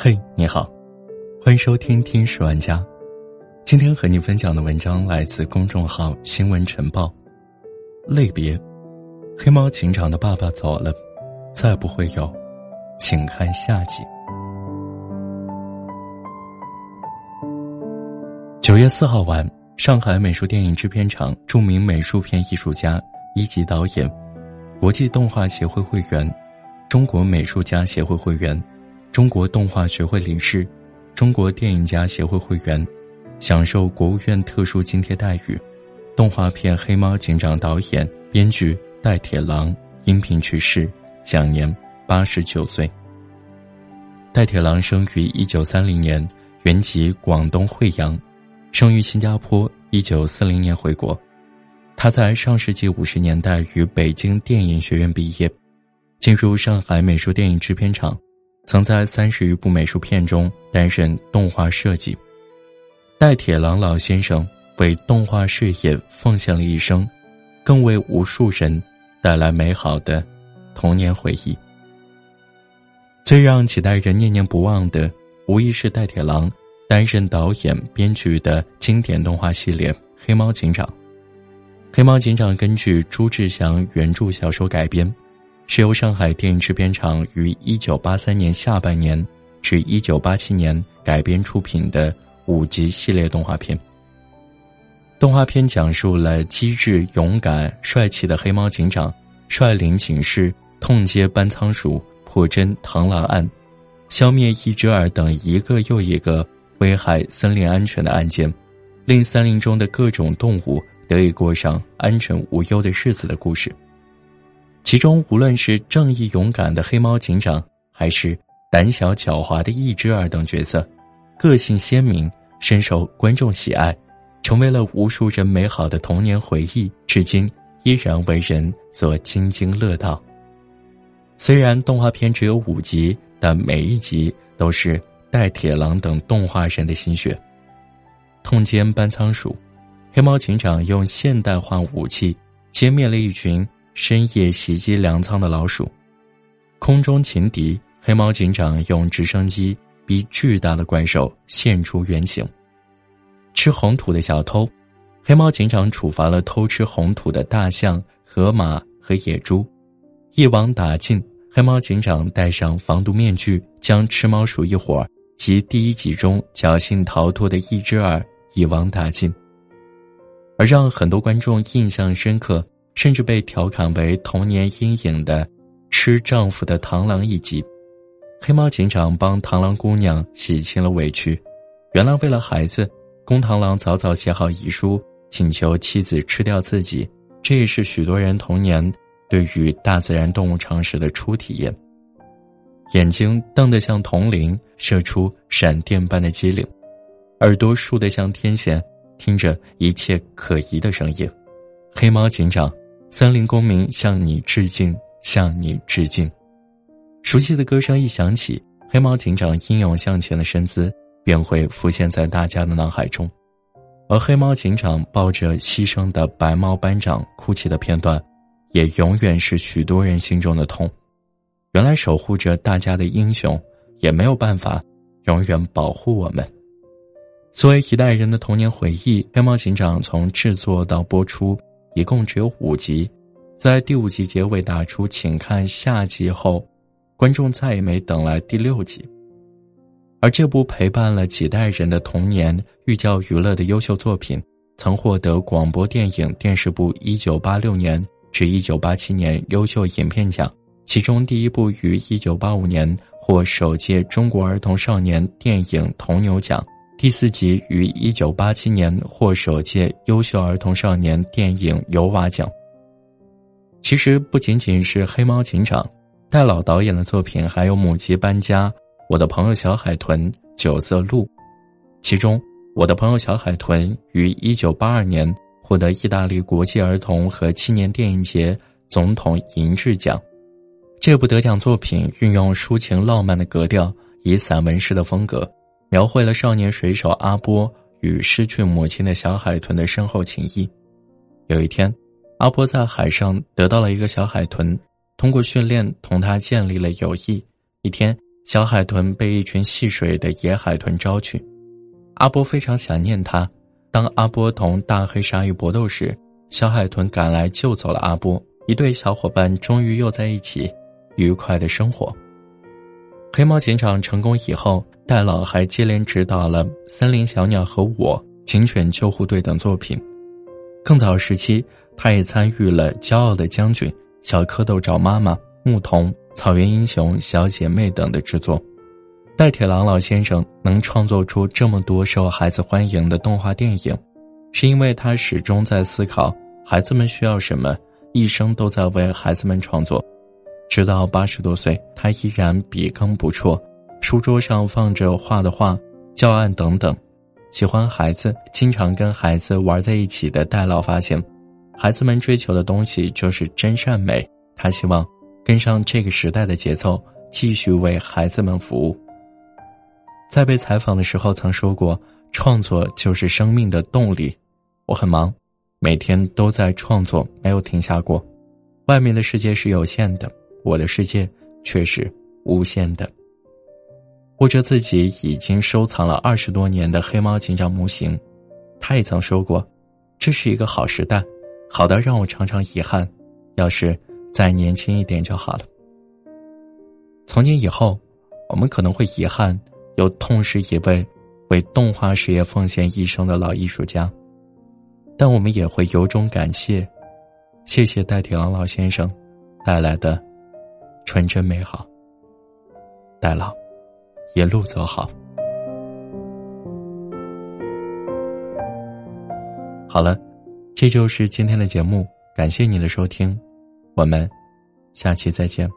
嘿，你好，欢迎收听《听十万家》。今天和你分享的文章来自公众号《新闻晨报》。类别：黑猫警长的爸爸走了，再不会有，请看下集。九月四号晚，上海美术电影制片厂著名美术片艺术家、一级导演，国际动画协会会员。中国美术家协会会员，中国动画学会理事，中国电影家协会会员，享受国务院特殊津贴待遇。动画片《黑猫警长》导演、编剧戴铁郎因病去世，享年八十九岁。戴铁郎生于一九三零年，原籍广东惠阳，生于新加坡。一九四零年回国，他在上世纪五十年代于北京电影学院毕业。进入上海美术电影制片厂，曾在三十余部美术片中担任动画设计。戴铁郎老先生为动画事业奉献了一生，更为无数人带来美好的童年回忆。最让几代人念念不忘的，无疑是戴铁郎担任导演、编剧的经典动画系列《黑猫警长》。《黑猫警长》根据朱志祥原著小说改编。是由上海电影制片厂于一九八三年下半年至一九八七年改编出品的五集系列动画片。动画片讲述了机智、勇敢、帅气的黑猫警长率领警士痛歼搬仓鼠、破真螳螂案，消灭一只耳等一个又一个危害森林安全的案件，令森林中的各种动物得以过上安全无忧的日子的故事。其中，无论是正义勇敢的黑猫警长，还是胆小狡猾的一只耳等角色，个性鲜明，深受观众喜爱，成为了无数人美好的童年回忆，至今依然为人所津津乐道。虽然动画片只有五集，但每一集都是戴铁郎等动画人的心血。痛歼搬仓鼠，黑猫警长用现代化武器歼灭了一群。深夜袭击粮仓的老鼠，空中擒敌，黑猫警长用直升机逼巨大的怪兽现出原形。吃红土的小偷，黑猫警长处罚了偷吃红土的大象、河马和野猪，一网打尽。黑猫警长戴上防毒面具，将吃猫鼠一伙及第一集中侥幸逃脱的一只耳一网打尽。而让很多观众印象深刻。甚至被调侃为童年阴影的“吃丈夫的螳螂”一集，黑猫警长帮螳螂姑娘洗清了委屈。原来为了孩子，公螳螂早早写好遗书，请求妻子吃掉自己。这也是许多人童年对于大自然动物常识的初体验。眼睛瞪得像铜铃，射出闪电般的机灵；耳朵竖得像天线，听着一切可疑的声音。黑猫警长。森林公民向你致敬，向你致敬。熟悉的歌声一响起，黑猫警长英勇向前的身姿便会浮现在大家的脑海中，而黑猫警长抱着牺牲的白猫班长哭泣的片段，也永远是许多人心中的痛。原来守护着大家的英雄，也没有办法永远保护我们。作为一代人的童年回忆，黑猫警长从制作到播出。一共只有五集，在第五集结尾打出“请看下集”后，观众再也没等来第六集。而这部陪伴了几代人的童年、寓教于乐的优秀作品，曾获得广播电影电视部一九八六年至一九八七年优秀影片奖，其中第一部于一九八五年获首届中国儿童少年电影铜牛奖。第四集于一九八七年获首届优秀儿童少年电影尤瓦奖。其实不仅仅是黑猫警长，戴老导演的作品还有母鸡搬家、我的朋友小海豚、九色鹿。其中，我的朋友小海豚于一九八二年获得意大利国际儿童和青年电影节总统银质奖。这部得奖作品运用抒情浪漫的格调，以散文式的风格。描绘了少年水手阿波与失去母亲的小海豚的深厚情谊。有一天，阿波在海上得到了一个小海豚，通过训练同他建立了友谊。一天，小海豚被一群戏水的野海豚招去，阿波非常想念它。当阿波同大黑鲨鱼搏斗时，小海豚赶来救走了阿波，一对小伙伴终于又在一起，愉快的生活。黑猫警长成功以后，戴老还接连指导了《森林小鸟》和我《警犬救护队》等作品。更早时期，他也参与了《骄傲的将军》《小蝌蚪找妈妈》《牧童》《草原英雄》《小姐妹》等的制作。戴铁郎老先生能创作出这么多受孩子欢迎的动画电影，是因为他始终在思考孩子们需要什么，一生都在为孩子们创作。直到八十多岁，他依然笔耕不辍，书桌上放着画的画、教案等等。喜欢孩子，经常跟孩子玩在一起的戴老发现，孩子们追求的东西就是真善美。他希望跟上这个时代的节奏，继续为孩子们服务。在被采访的时候，曾说过：“创作就是生命的动力。”我很忙，每天都在创作，没有停下过。外面的世界是有限的，我的世界却是无限的。握着自己已经收藏了二十多年的黑猫警长模型，他也曾说过：“这是一个好时代，好到让我常常遗憾，要是再年轻一点就好了。”从今以后，我们可能会遗憾。又痛失一位为动画事业奉献一生的老艺术家，但我们也会由衷感谢，谢谢戴铁郎老先生带来的纯真美好。戴老，一路走好。好了，这就是今天的节目，感谢您的收听，我们下期再见。